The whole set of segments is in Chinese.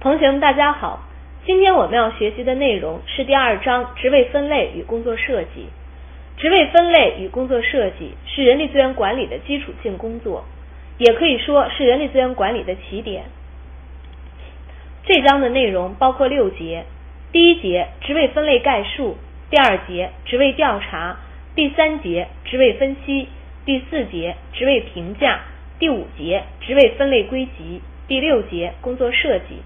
同学们，大家好。今天我们要学习的内容是第二章职位分类与工作设计。职位分类与工作设计是人力资源管理的基础性工作，也可以说是人力资源管理的起点。这章的内容包括六节：第一节职位分类概述，第二节职位调查，第三节职位分析，第四节职位评价，第五节职位分类归集，第六节工作设计。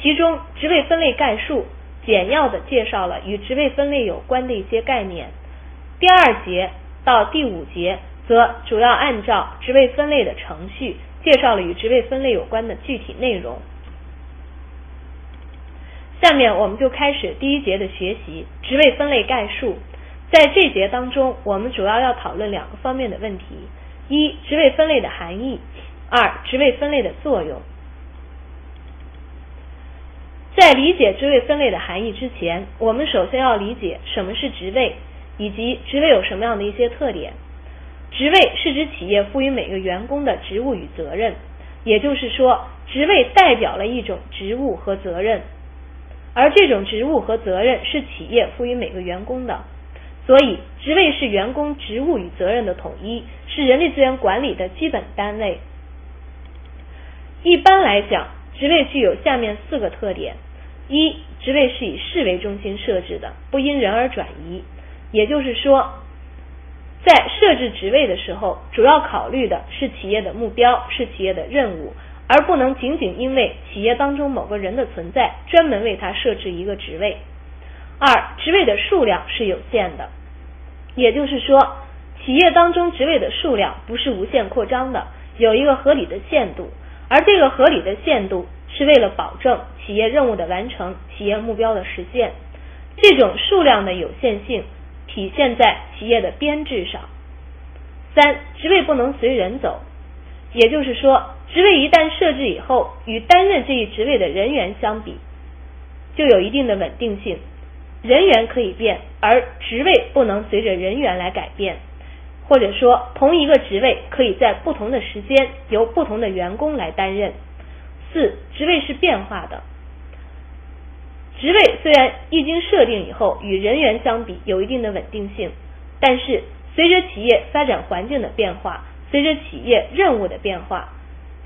其中，职位分类概述简要的介绍了与职位分类有关的一些概念。第二节到第五节则主要按照职位分类的程序，介绍了与职位分类有关的具体内容。下面我们就开始第一节的学习，职位分类概述。在这节当中，我们主要要讨论两个方面的问题：一、职位分类的含义；二、职位分类的作用。在理解职位分类的含义之前，我们首先要理解什么是职位，以及职位有什么样的一些特点。职位是指企业赋予每个员工的职务与责任，也就是说，职位代表了一种职务和责任，而这种职务和责任是企业赋予每个员工的。所以，职位是员工职务与责任的统一，是人力资源管理的基本单位。一般来讲，职位具有下面四个特点。一、职位是以事为中心设置的，不因人而转移。也就是说，在设置职位的时候，主要考虑的是企业的目标，是企业的任务，而不能仅仅因为企业当中某个人的存在，专门为他设置一个职位。二、职位的数量是有限的，也就是说，企业当中职位的数量不是无限扩张的，有一个合理的限度，而这个合理的限度。是为了保证企业任务的完成、企业目标的实现。这种数量的有限性体现在企业的编制上。三、职位不能随人走，也就是说，职位一旦设置以后，与担任这一职位的人员相比，就有一定的稳定性。人员可以变，而职位不能随着人员来改变。或者说，同一个职位可以在不同的时间由不同的员工来担任。四、职位是变化的。职位虽然一经设定以后与人员相比有一定的稳定性，但是随着企业发展环境的变化，随着企业任务的变化，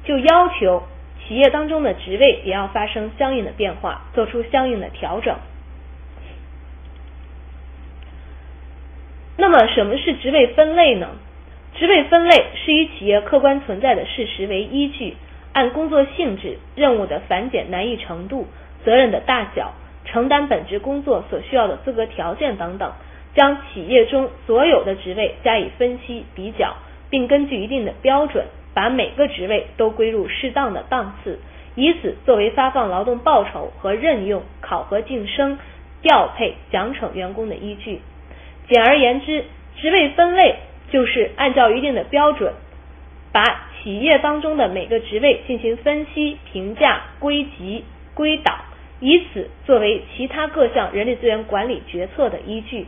就要求企业当中的职位也要发生相应的变化，做出相应的调整。那那么，什么是职位分类呢？职位分类是以企业客观存在的事实为依据。按工作性质、任务的繁简难易程度、责任的大小、承担本职工作所需要的资格条件等等，将企业中所有的职位加以分析比较，并根据一定的标准，把每个职位都归入适当的档次，以此作为发放劳动报酬和任用、考核晋升、调配奖惩员工的依据。简而言之，职位分类就是按照一定的标准，把。企业当中的每个职位进行分析、评价、归集、归档，以此作为其他各项人力资源管理决策的依据。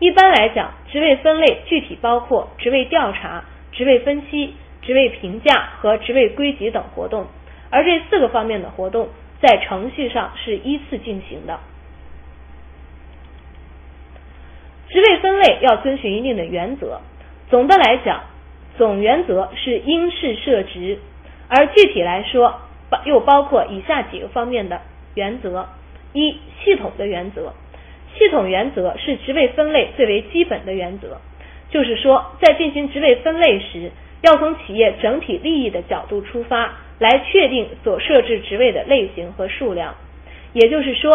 一般来讲，职位分类具体包括职位调查、职位分析、职位评价和职位归集等活动，而这四个方面的活动在程序上是依次进行的。职位分类要遵循一定的原则，总的来讲。总原则是应试设职，而具体来说，包又包括以下几个方面的原则：一、系统的原则。系统原则是职位分类最为基本的原则，就是说，在进行职位分类时，要从企业整体利益的角度出发，来确定所设置职位的类型和数量。也就是说，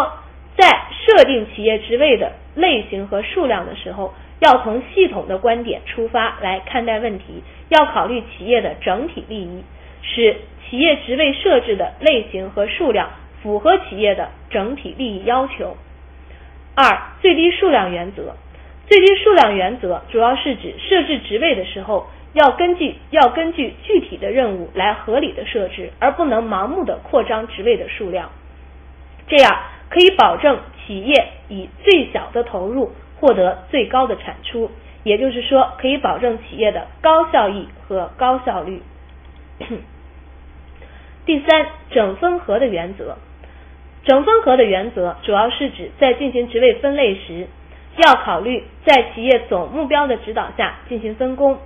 在设定企业职位的类型和数量的时候。要从系统的观点出发来看待问题，要考虑企业的整体利益，使企业职位设置的类型和数量符合企业的整体利益要求。二、最低数量原则。最低数量原则主要是指设置职位的时候，要根据要根据具体的任务来合理的设置，而不能盲目的扩张职位的数量。这样可以保证企业以最小的投入。获得最高的产出，也就是说，可以保证企业的高效益和高效率。第三，整分合的原则。整分合的原则主要是指在进行职位分类时，要考虑在企业总目标的指导下进行分工。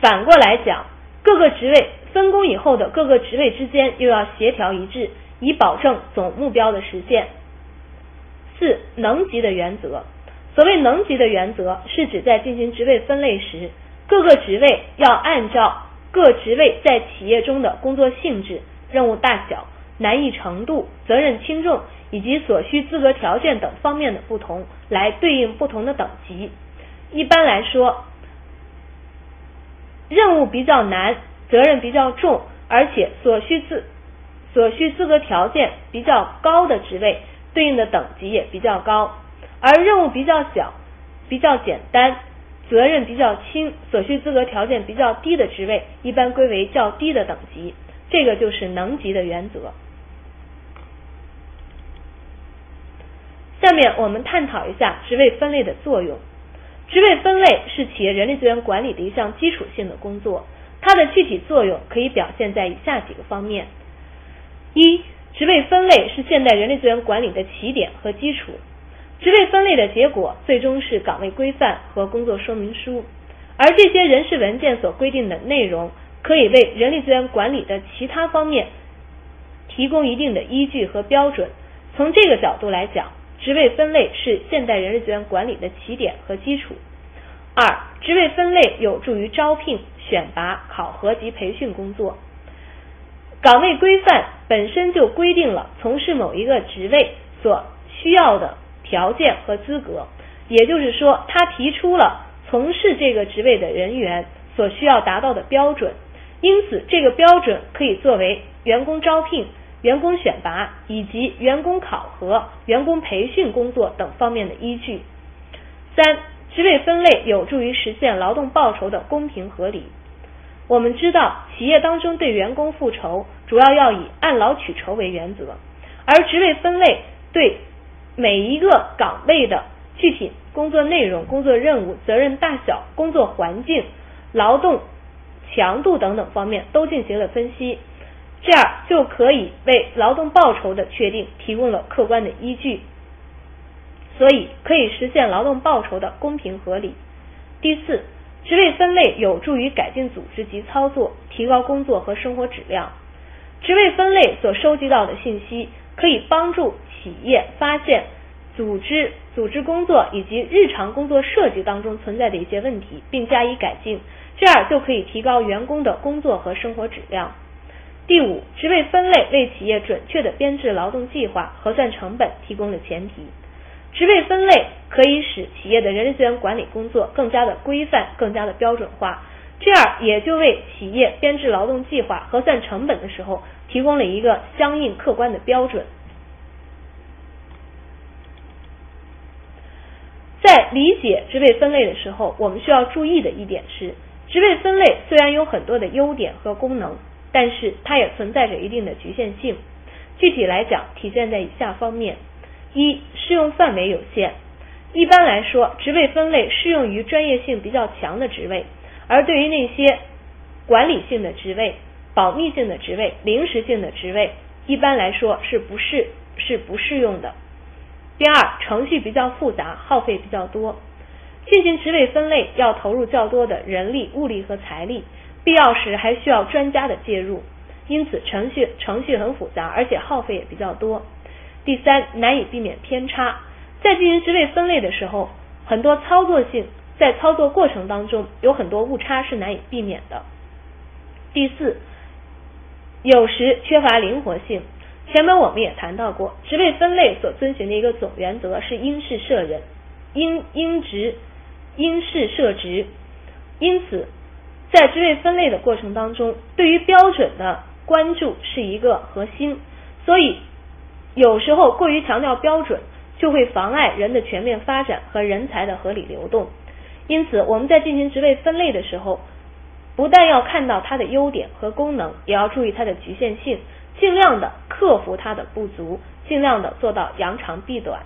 反过来讲，各个职位分工以后的各个职位之间又要协调一致，以保证总目标的实现。四、能级的原则。所谓能级的原则，是指在进行职位分类时，各个职位要按照各职位在企业中的工作性质、任务大小。难易程度、责任轻重以及所需资格条件等方面的不同，来对应不同的等级。一般来说，任务比较难、责任比较重，而且所需资所需资格条件比较高的职位，对应的等级也比较高；而任务比较小、比较简单、责任比较轻、所需资格条件比较低的职位，一般归为较低的等级。这个就是能级的原则。下面我们探讨一下职位分类的作用。职位分类是企业人力资源管理的一项基础性的工作，它的具体作用可以表现在以下几个方面：一、职位分类是现代人力资源管理的起点和基础。职位分类的结果最终是岗位规范和工作说明书，而这些人事文件所规定的内容，可以为人力资源管理的其他方面提供一定的依据和标准。从这个角度来讲，职位分类是现代人力资源管理的起点和基础。二、职位分类有助于招聘、选拔、考核及培训工作。岗位规范本身就规定了从事某一个职位所需要的条件和资格，也就是说，他提出了从事这个职位的人员所需要达到的标准。因此，这个标准可以作为员工招聘。员工选拔以及员工考核、员工培训工作等方面的依据。三、职位分类有助于实现劳动报酬的公平合理。我们知道，企业当中对员工复酬主要要以按劳取酬为原则，而职位分类对每一个岗位的具体工作内容、工作任务、责任大小、工作环境、劳动强度等等方面都进行了分析。这样就可以为劳动报酬的确定提供了客观的依据，所以可以实现劳动报酬的公平合理。第四，职位分类有助于改进组织及操作，提高工作和生活质量。职位分类所收集到的信息，可以帮助企业发现组织、组织工作以及日常工作设计当中存在的一些问题，并加以改进，这样就可以提高员工的工作和生活质量。第五，职位分类为企业准确的编制劳动计划、核算成本提供了前提。职位分类可以使企业的人力资源管理工作更加的规范、更加的标准化，这样也就为企业编制劳动计划、核算成本的时候提供了一个相应客观的标准。在理解职位分类的时候，我们需要注意的一点是，职位分类虽然有很多的优点和功能。但是它也存在着一定的局限性，具体来讲体现在以下方面：一、适用范围有限。一般来说，职位分类适用于专业性比较强的职位，而对于那些管理性的职位、保密性的职位、临时性的职位，一般来说是不适是不适用的。第二，程序比较复杂，耗费比较多，进行职位分类要投入较多的人力、物力和财力。必要时还需要专家的介入，因此程序程序很复杂，而且耗费也比较多。第三，难以避免偏差，在进行职位分类的时候，很多操作性在操作过程当中有很多误差是难以避免的。第四，有时缺乏灵活性。前面我们也谈到过，职位分类所遵循的一个总原则是因事设人，因因职因事设职，因此。在职位分类的过程当中，对于标准的关注是一个核心，所以有时候过于强调标准，就会妨碍人的全面发展和人才的合理流动。因此，我们在进行职位分类的时候，不但要看到它的优点和功能，也要注意它的局限性，尽量的克服它的不足，尽量的做到扬长避短。